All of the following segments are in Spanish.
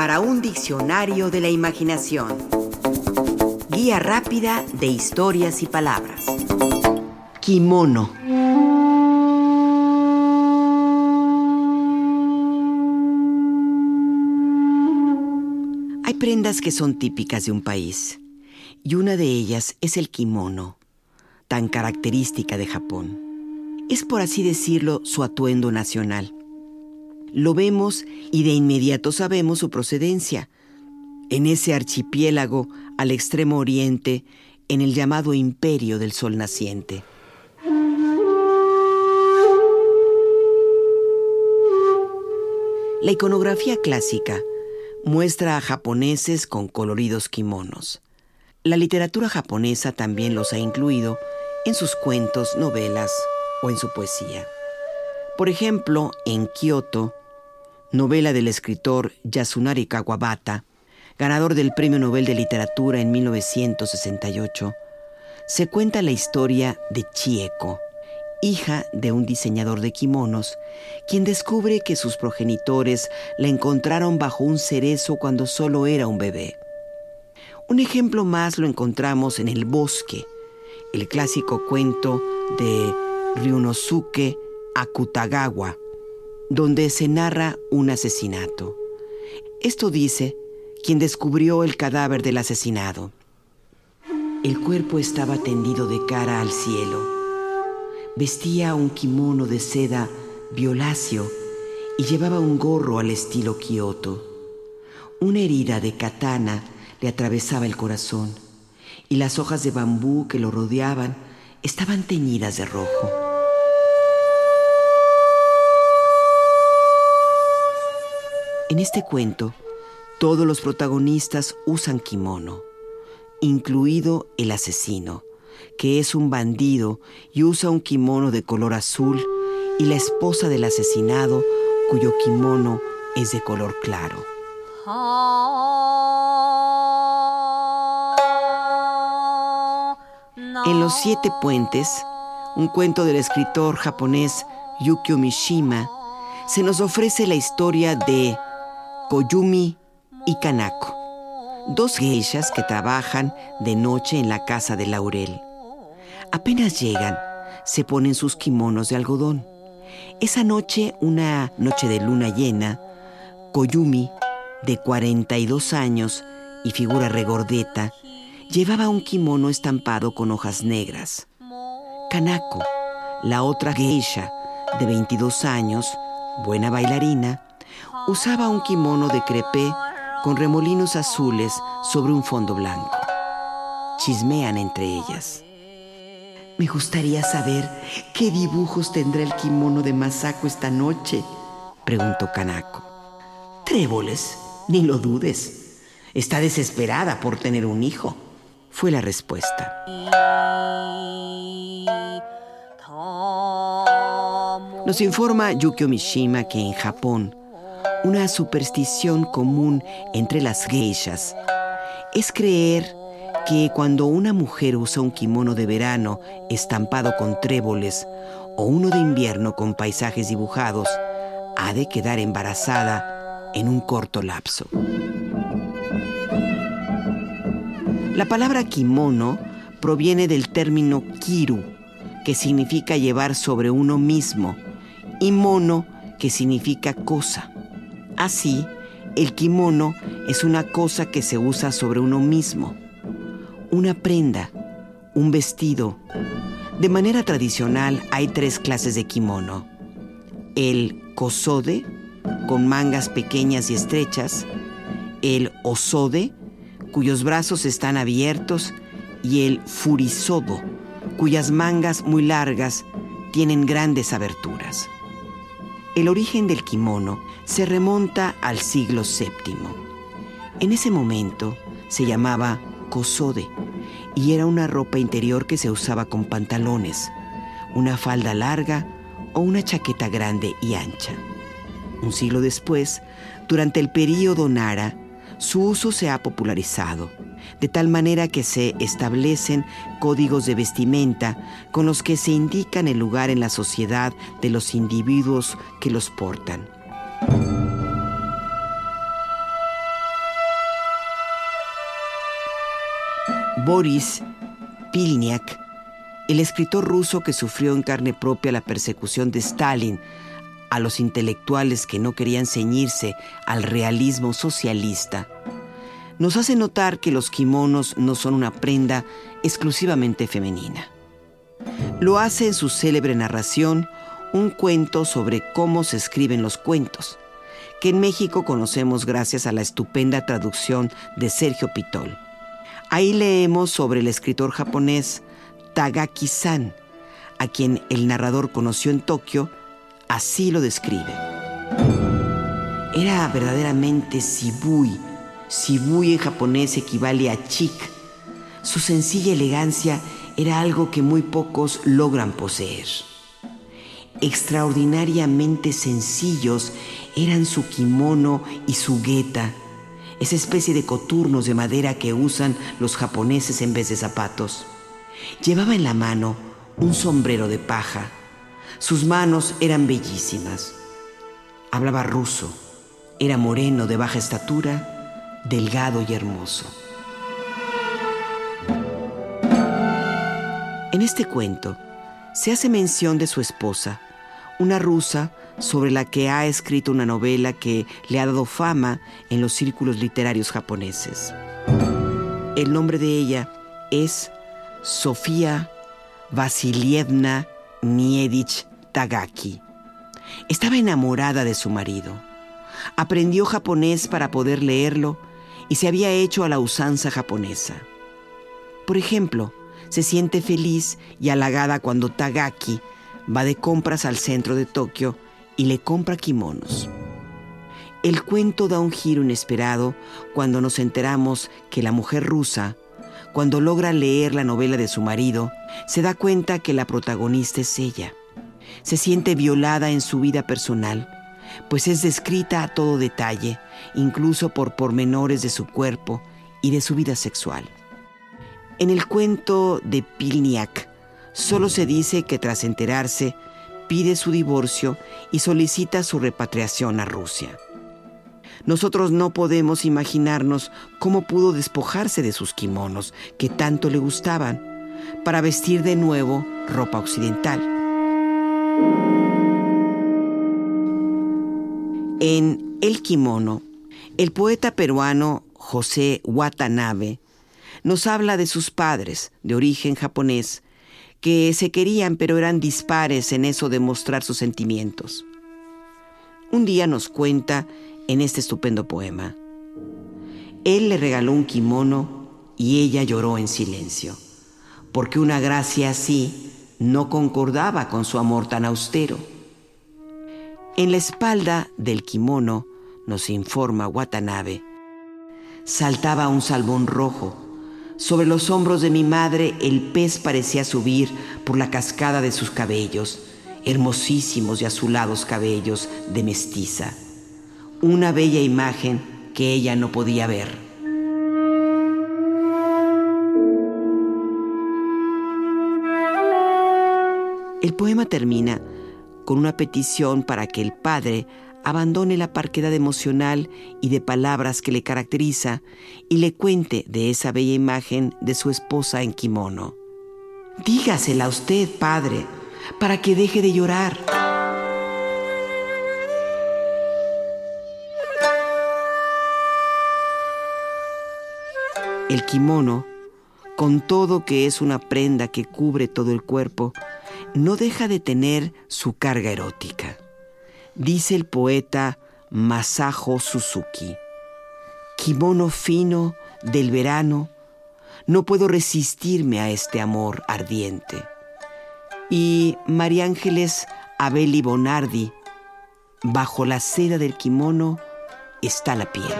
para un diccionario de la imaginación. Guía rápida de historias y palabras. Kimono. Hay prendas que son típicas de un país, y una de ellas es el kimono, tan característica de Japón. Es por así decirlo su atuendo nacional. Lo vemos y de inmediato sabemos su procedencia. En ese archipiélago al extremo oriente, en el llamado Imperio del Sol Naciente. La iconografía clásica muestra a japoneses con coloridos kimonos. La literatura japonesa también los ha incluido en sus cuentos, novelas o en su poesía. Por ejemplo, en Kioto, novela del escritor Yasunari Kawabata, ganador del Premio Nobel de Literatura en 1968, se cuenta la historia de Chieko, hija de un diseñador de kimonos, quien descubre que sus progenitores la encontraron bajo un cerezo cuando solo era un bebé. Un ejemplo más lo encontramos en El Bosque, el clásico cuento de Ryunosuke Akutagawa, donde se narra un asesinato. Esto dice quien descubrió el cadáver del asesinado. El cuerpo estaba tendido de cara al cielo. Vestía un kimono de seda violáceo y llevaba un gorro al estilo Kioto. Una herida de katana le atravesaba el corazón y las hojas de bambú que lo rodeaban estaban teñidas de rojo. En este cuento, todos los protagonistas usan kimono, incluido el asesino, que es un bandido y usa un kimono de color azul, y la esposa del asesinado, cuyo kimono es de color claro. En Los Siete Puentes, un cuento del escritor japonés Yukio Mishima, se nos ofrece la historia de Koyumi y Kanako, dos geishas que trabajan de noche en la casa de Laurel. Apenas llegan, se ponen sus kimonos de algodón. Esa noche, una noche de luna llena, Koyumi, de 42 años y figura regordeta, llevaba un kimono estampado con hojas negras. Kanako, la otra geisha, de 22 años, buena bailarina, usaba un kimono de crepé con remolinos azules sobre un fondo blanco. Chismean entre ellas. Me gustaría saber qué dibujos tendrá el kimono de Masako esta noche, preguntó Kanako. Tréboles, ni lo dudes. Está desesperada por tener un hijo, fue la respuesta. Nos informa Yukio Mishima que en Japón una superstición común entre las geishas es creer que cuando una mujer usa un kimono de verano estampado con tréboles o uno de invierno con paisajes dibujados, ha de quedar embarazada en un corto lapso. La palabra kimono proviene del término kiru, que significa llevar sobre uno mismo, y mono, que significa cosa. Así, el kimono es una cosa que se usa sobre uno mismo, una prenda, un vestido. De manera tradicional hay tres clases de kimono. El kosode, con mangas pequeñas y estrechas, el osode, cuyos brazos están abiertos, y el furisodo, cuyas mangas muy largas tienen grandes aberturas. El origen del kimono se remonta al siglo VII. En ese momento se llamaba kosode y era una ropa interior que se usaba con pantalones, una falda larga o una chaqueta grande y ancha. Un siglo después, durante el período Nara, su uso se ha popularizado, de tal manera que se establecen códigos de vestimenta con los que se indican el lugar en la sociedad de los individuos que los portan. Boris Pilniak, el escritor ruso que sufrió en carne propia la persecución de Stalin, a los intelectuales que no querían ceñirse al realismo socialista, nos hace notar que los kimonos no son una prenda exclusivamente femenina. Lo hace en su célebre narración un cuento sobre cómo se escriben los cuentos, que en México conocemos gracias a la estupenda traducción de Sergio Pitol. Ahí leemos sobre el escritor japonés Tagaki-san, a quien el narrador conoció en Tokio, así lo describe. Era verdaderamente Sibui. Sibui en japonés equivale a chik. Su sencilla elegancia era algo que muy pocos logran poseer extraordinariamente sencillos eran su kimono y su geta, esa especie de coturnos de madera que usan los japoneses en vez de zapatos. Llevaba en la mano un sombrero de paja. Sus manos eran bellísimas. Hablaba ruso. Era moreno, de baja estatura, delgado y hermoso. En este cuento se hace mención de su esposa, una rusa sobre la que ha escrito una novela que le ha dado fama en los círculos literarios japoneses. El nombre de ella es Sofía Vasilievna Niedich Tagaki. Estaba enamorada de su marido. Aprendió japonés para poder leerlo y se había hecho a la usanza japonesa. Por ejemplo, se siente feliz y halagada cuando Tagaki va de compras al centro de Tokio y le compra kimonos. El cuento da un giro inesperado cuando nos enteramos que la mujer rusa, cuando logra leer la novela de su marido, se da cuenta que la protagonista es ella. Se siente violada en su vida personal, pues es descrita a todo detalle, incluso por pormenores de su cuerpo y de su vida sexual. En el cuento de Pilniak, Solo se dice que tras enterarse, pide su divorcio y solicita su repatriación a Rusia. Nosotros no podemos imaginarnos cómo pudo despojarse de sus kimonos, que tanto le gustaban, para vestir de nuevo ropa occidental. En El kimono, el poeta peruano José Watanabe nos habla de sus padres, de origen japonés, que se querían pero eran dispares en eso de mostrar sus sentimientos. Un día nos cuenta en este estupendo poema. Él le regaló un kimono y ella lloró en silencio, porque una gracia así no concordaba con su amor tan austero. En la espalda del kimono, nos informa Watanabe, saltaba un salmón rojo sobre los hombros de mi madre el pez parecía subir por la cascada de sus cabellos, hermosísimos y azulados cabellos de mestiza. Una bella imagen que ella no podía ver. El poema termina con una petición para que el padre abandone la parquedad emocional y de palabras que le caracteriza y le cuente de esa bella imagen de su esposa en kimono. Dígasela a usted, padre, para que deje de llorar. El kimono, con todo que es una prenda que cubre todo el cuerpo, no deja de tener su carga erótica dice el poeta Masajo Suzuki. Kimono fino del verano, no puedo resistirme a este amor ardiente. Y María Ángeles Abeli Bonardi, bajo la seda del kimono está la piel.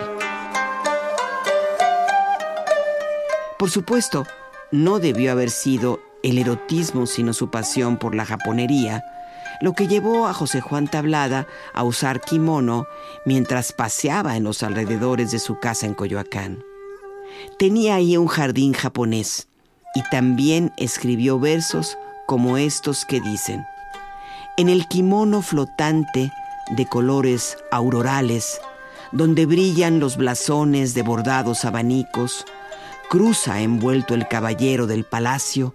Por supuesto, no debió haber sido el erotismo sino su pasión por la japonería, lo que llevó a José Juan Tablada a usar kimono mientras paseaba en los alrededores de su casa en Coyoacán. Tenía ahí un jardín japonés y también escribió versos como estos que dicen, en el kimono flotante de colores aurorales, donde brillan los blasones de bordados abanicos, cruza envuelto el caballero del palacio